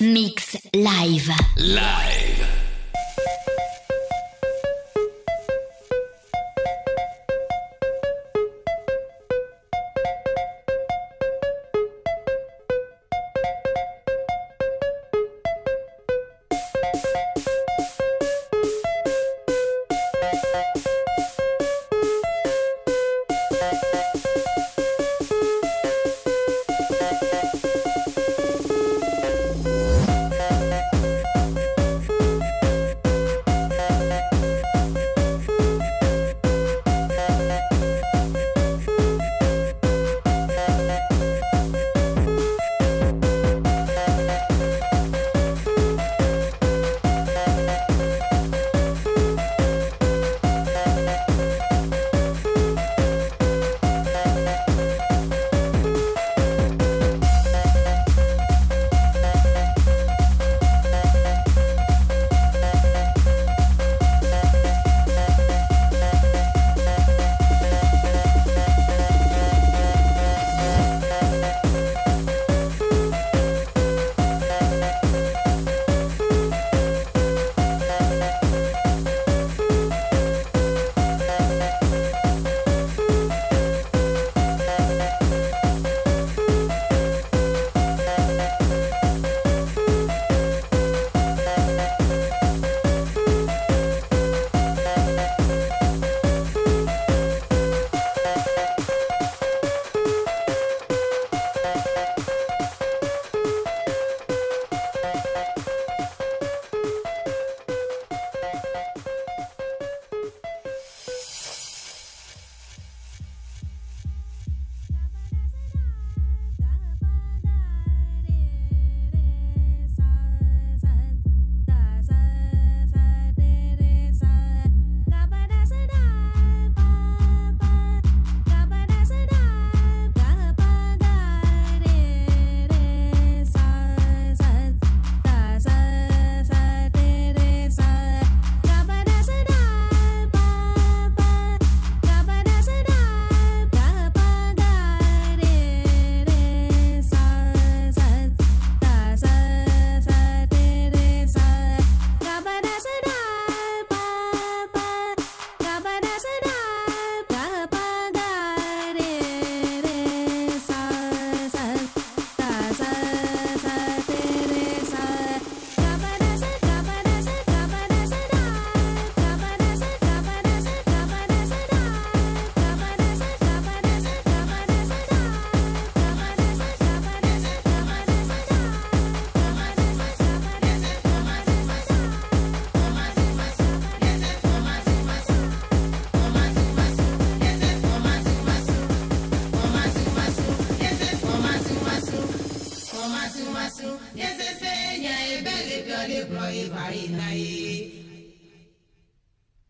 Mix live. Live.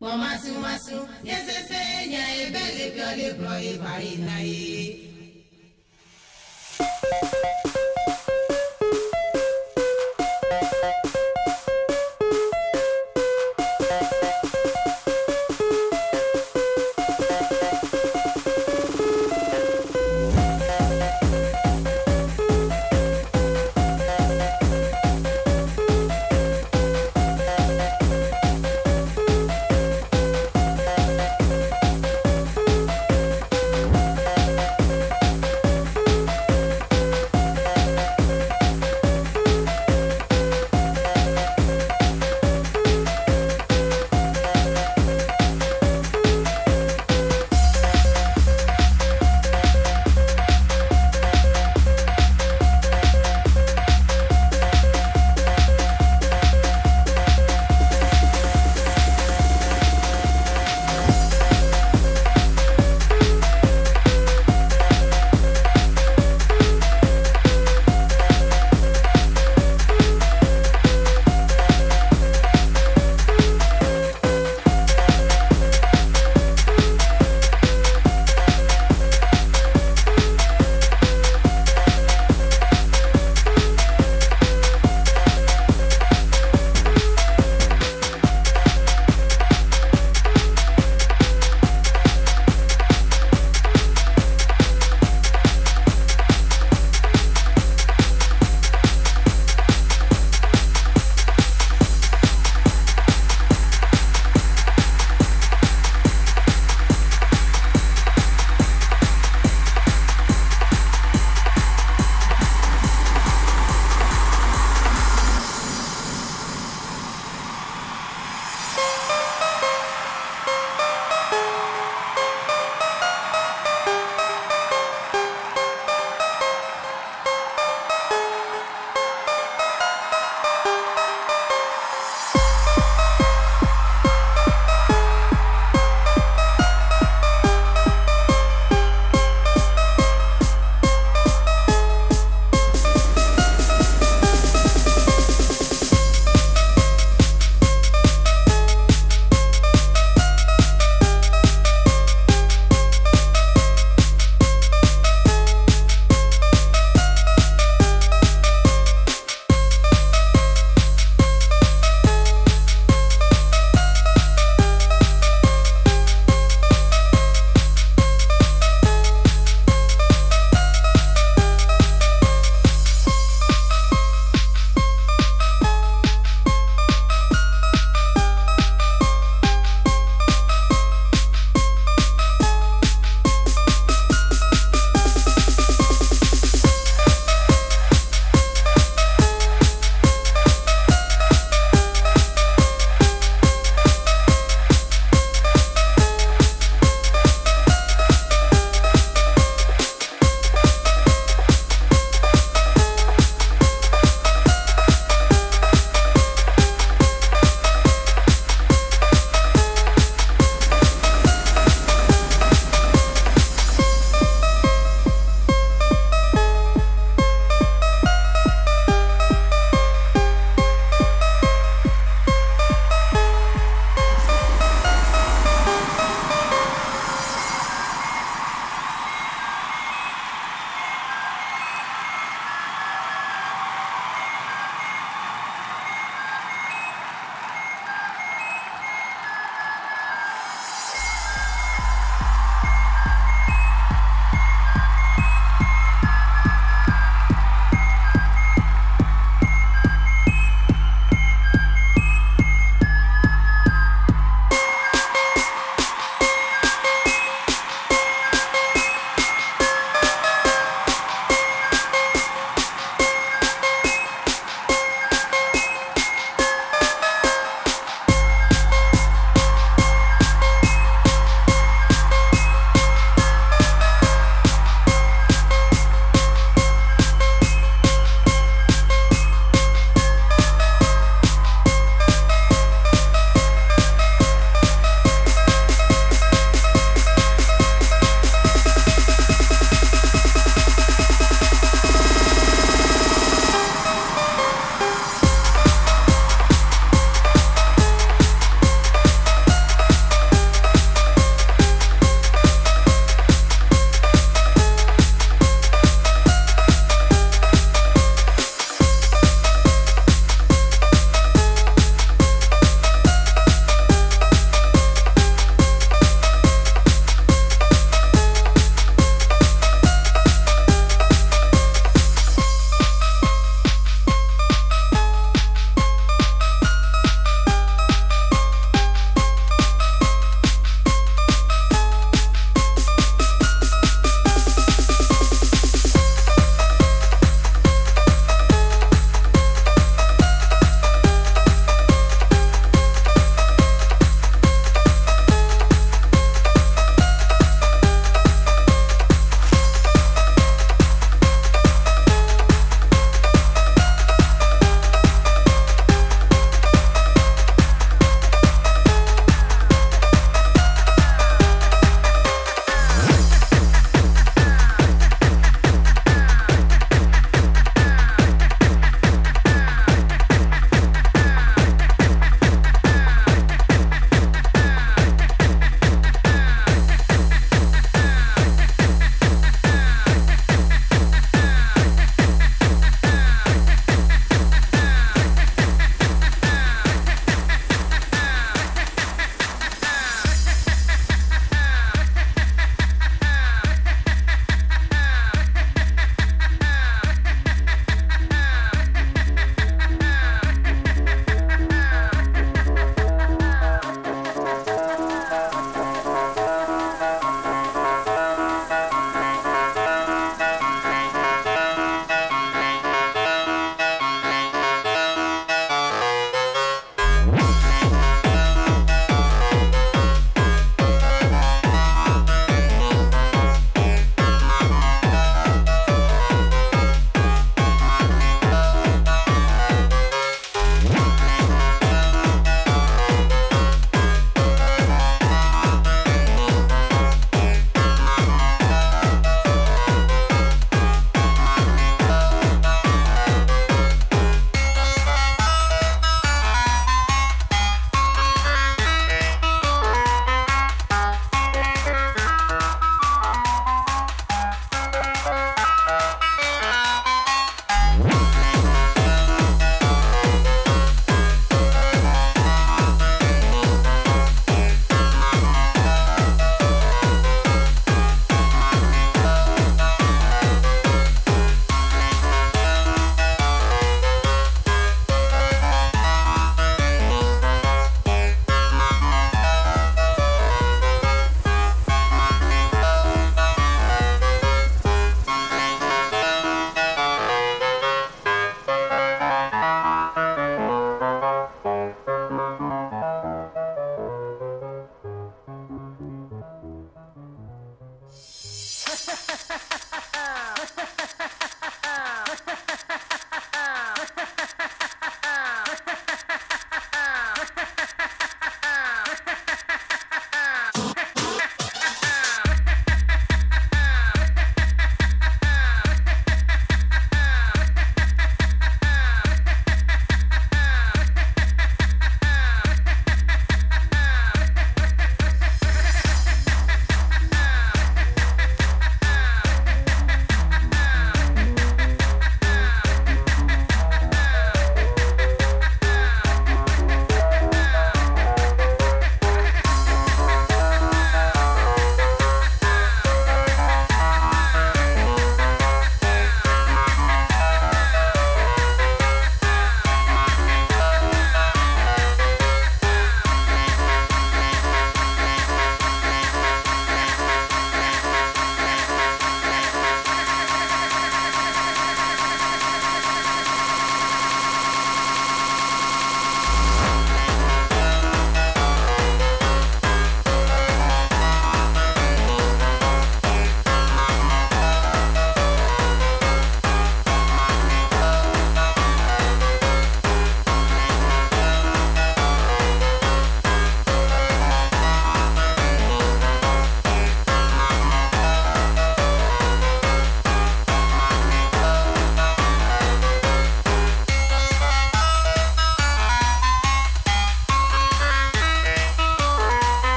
kpọmasị mmasị nyesese nya ebe lebịọlebịọ ịba ịna nae.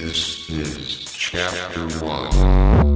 This is chapter one.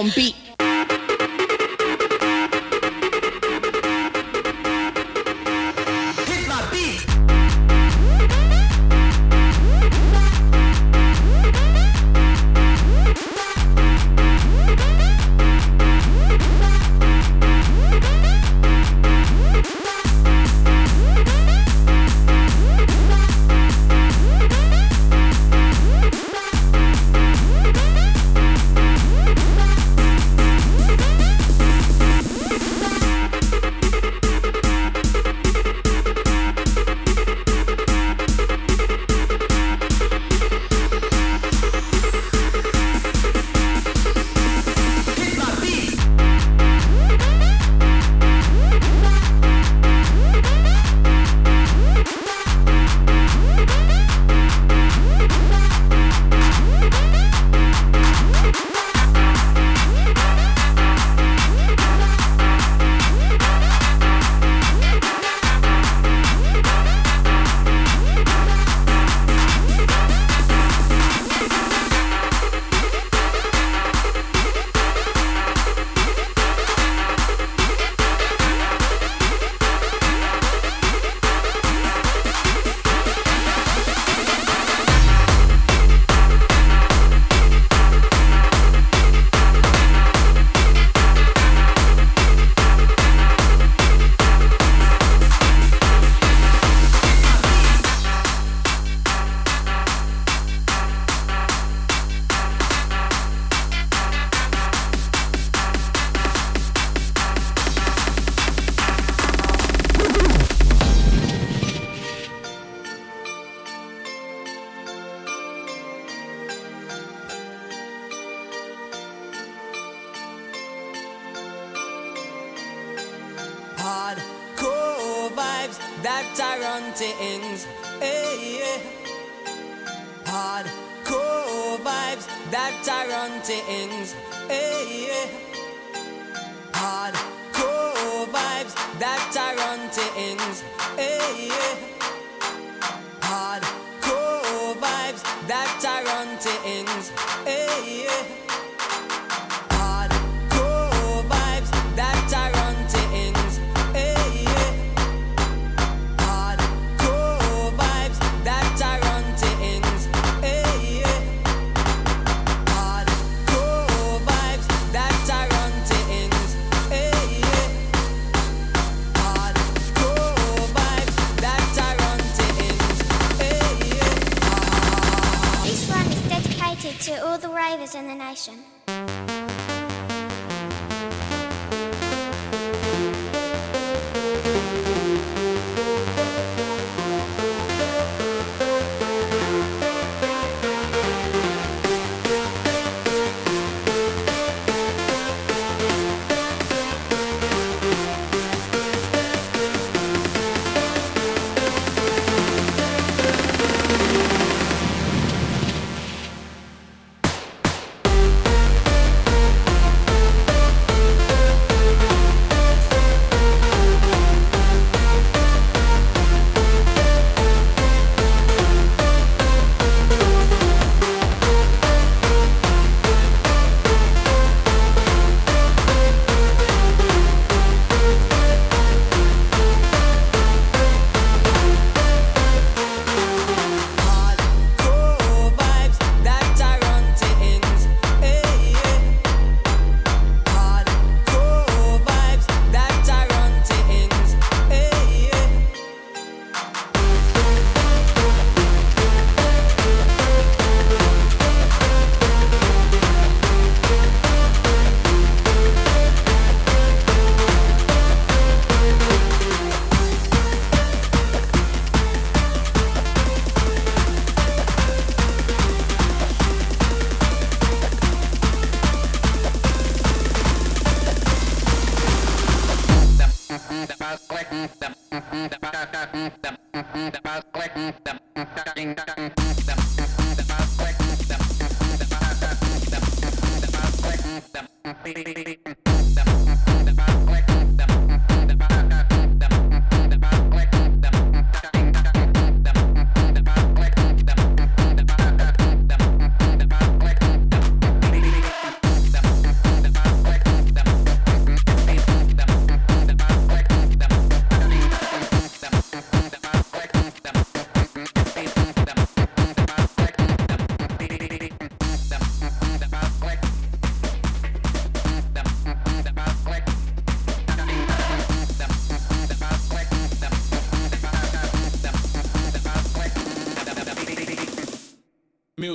Wrong beat.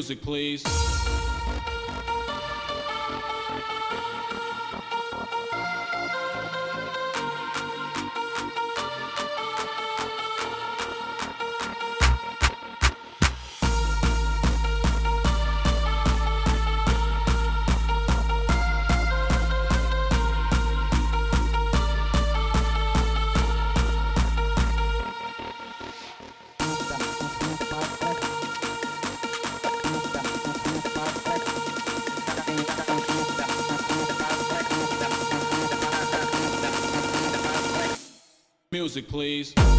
Music, please. Music, please.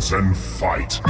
And. Fight.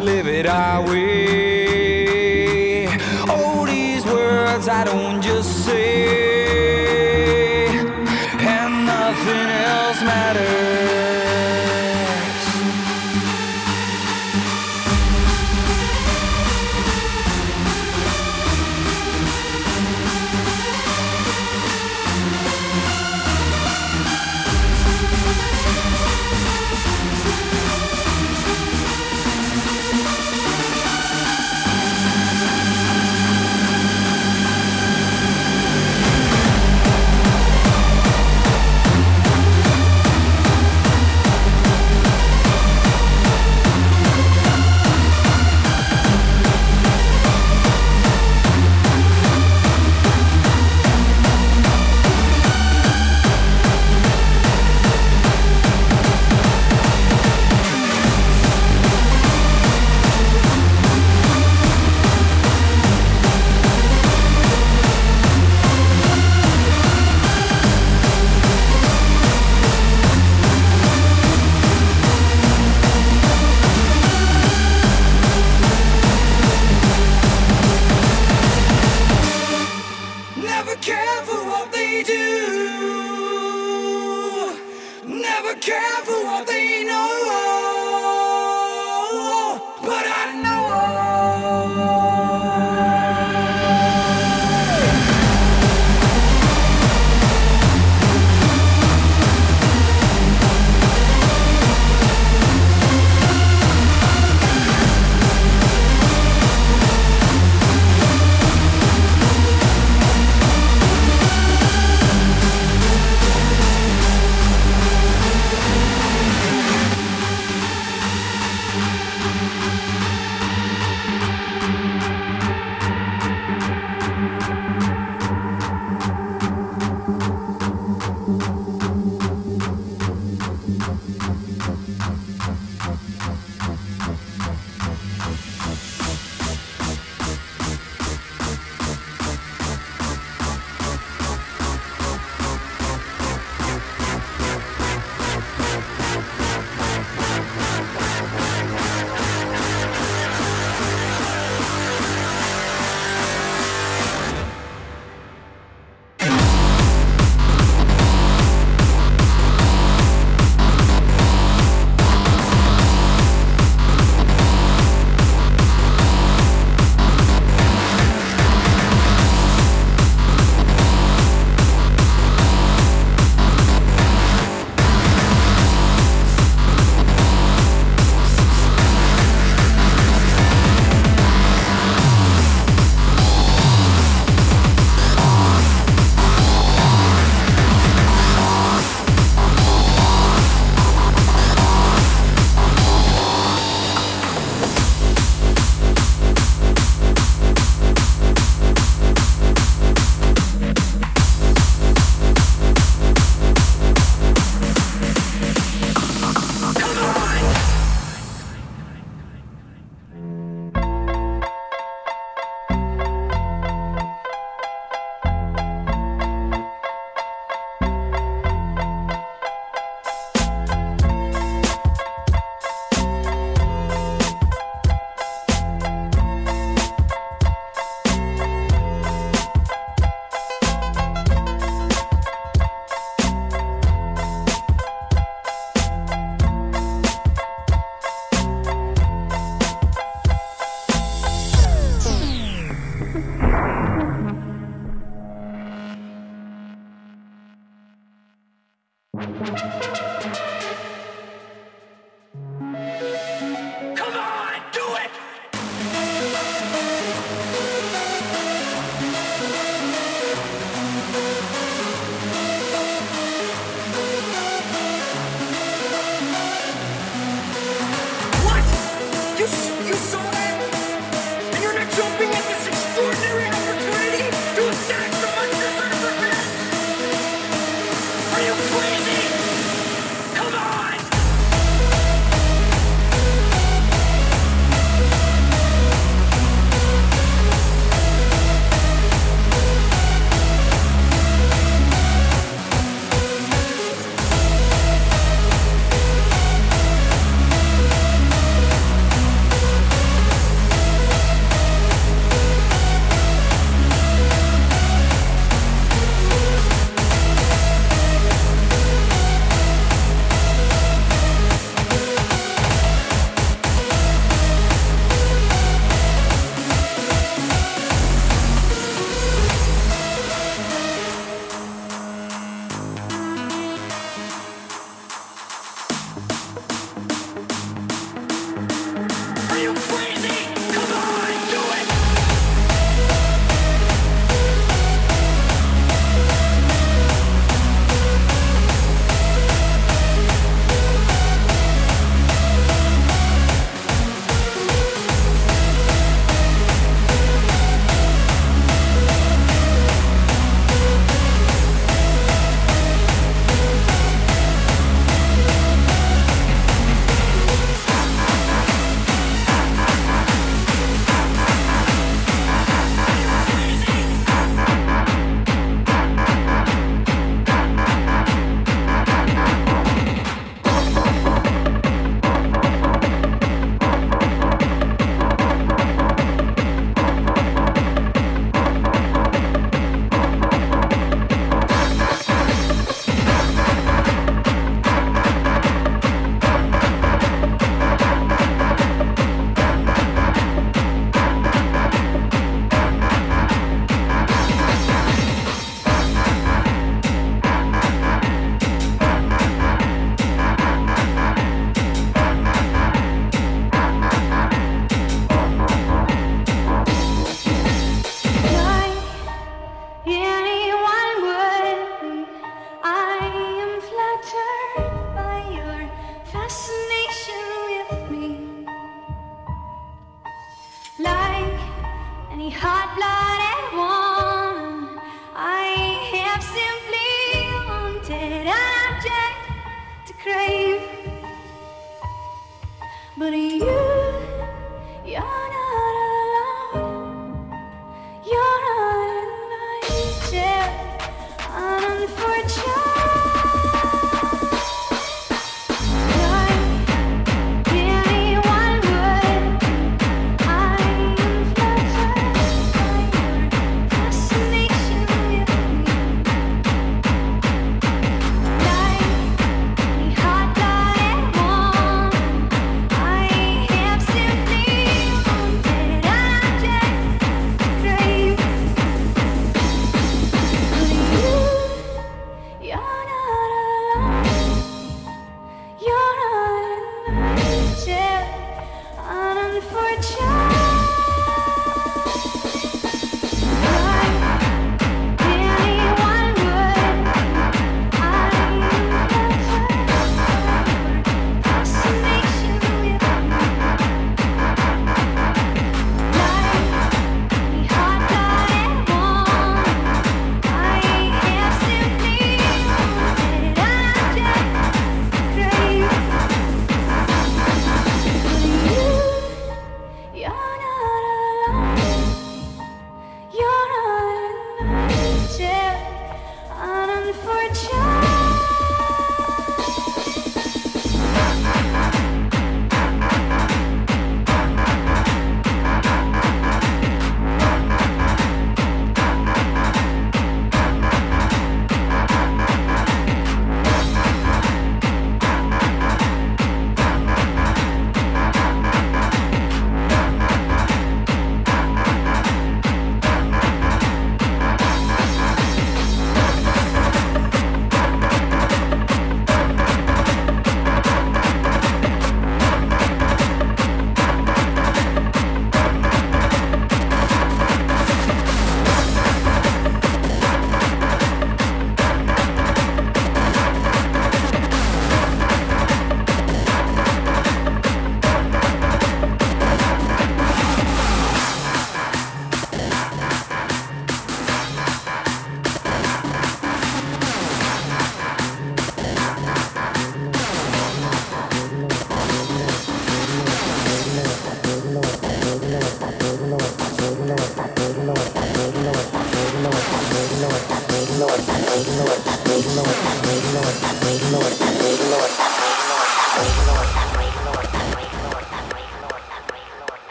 Live it our way.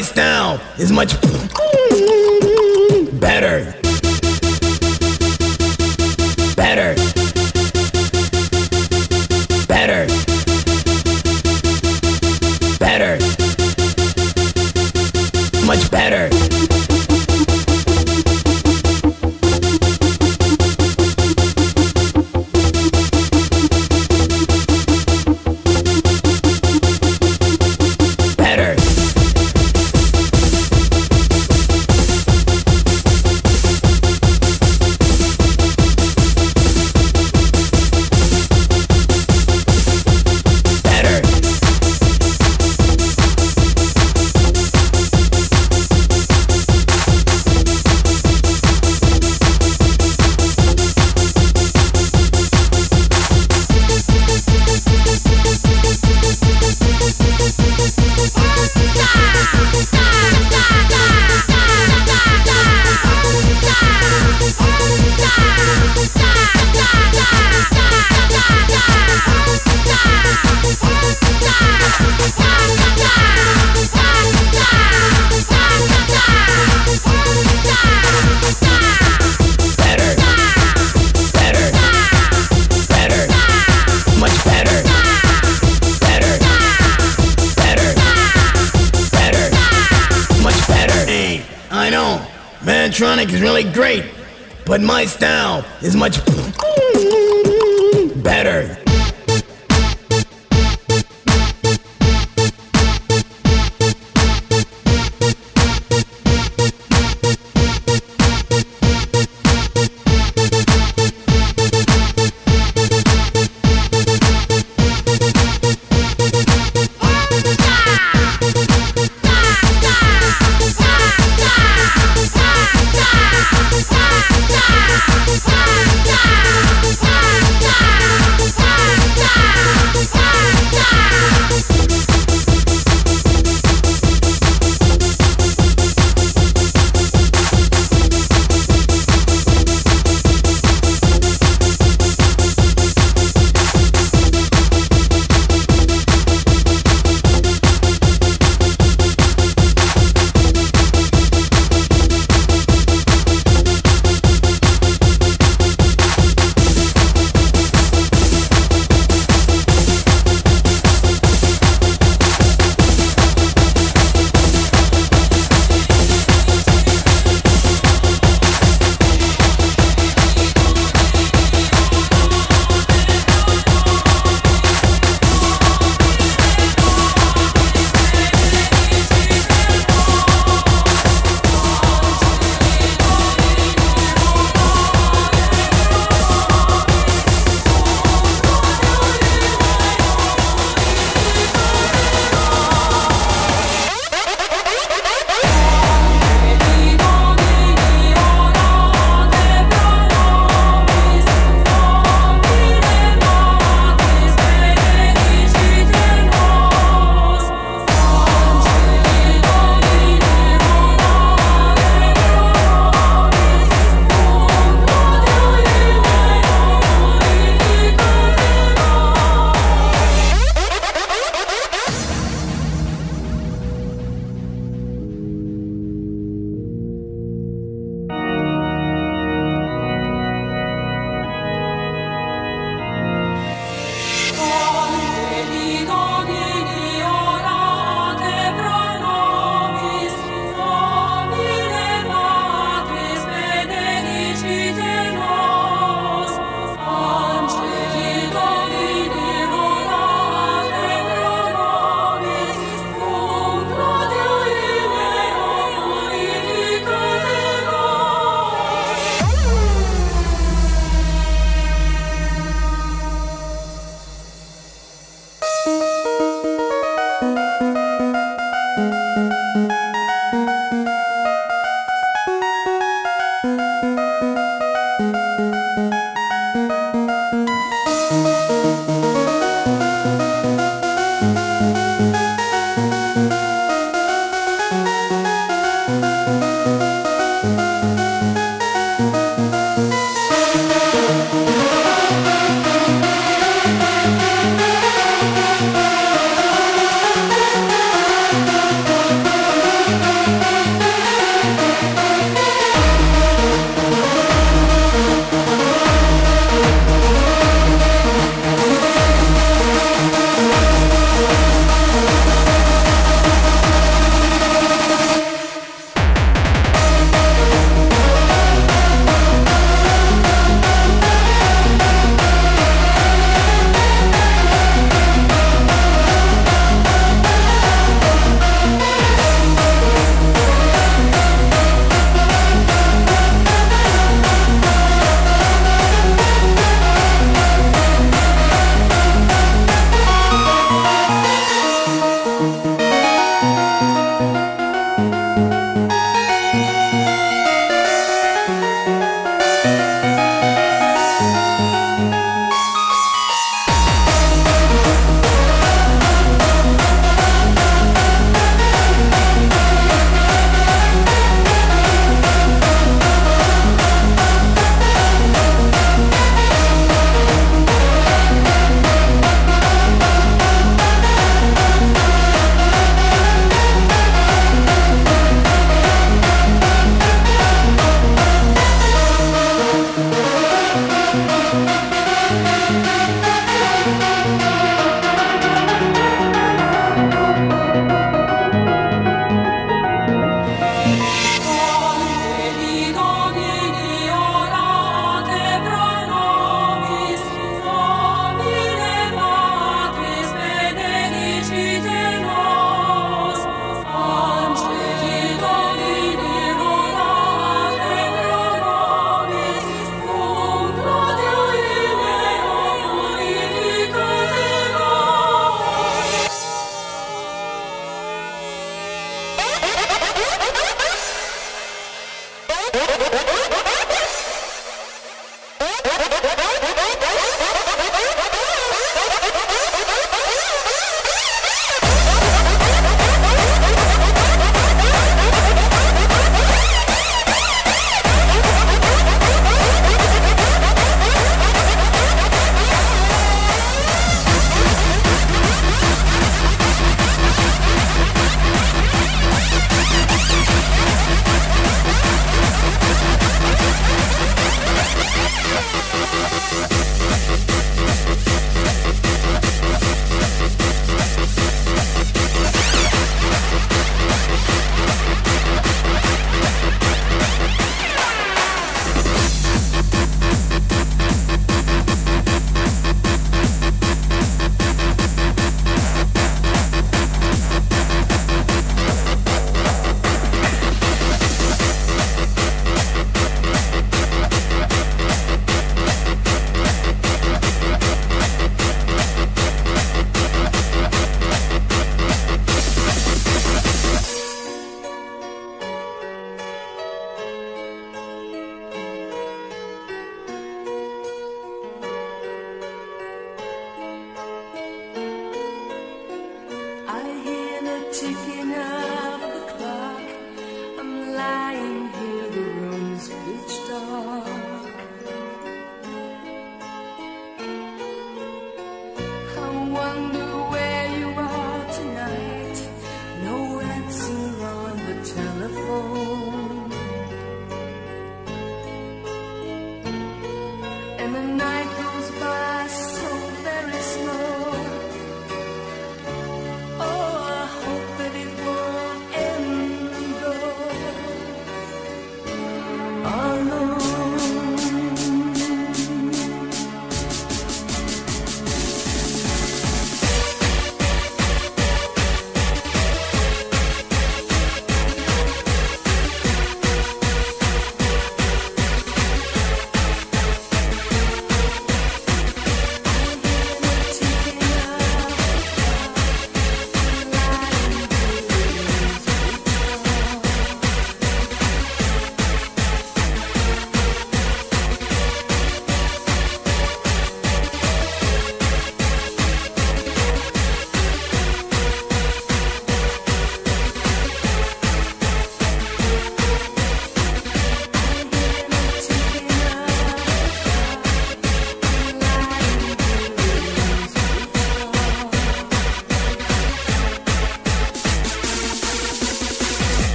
But my style much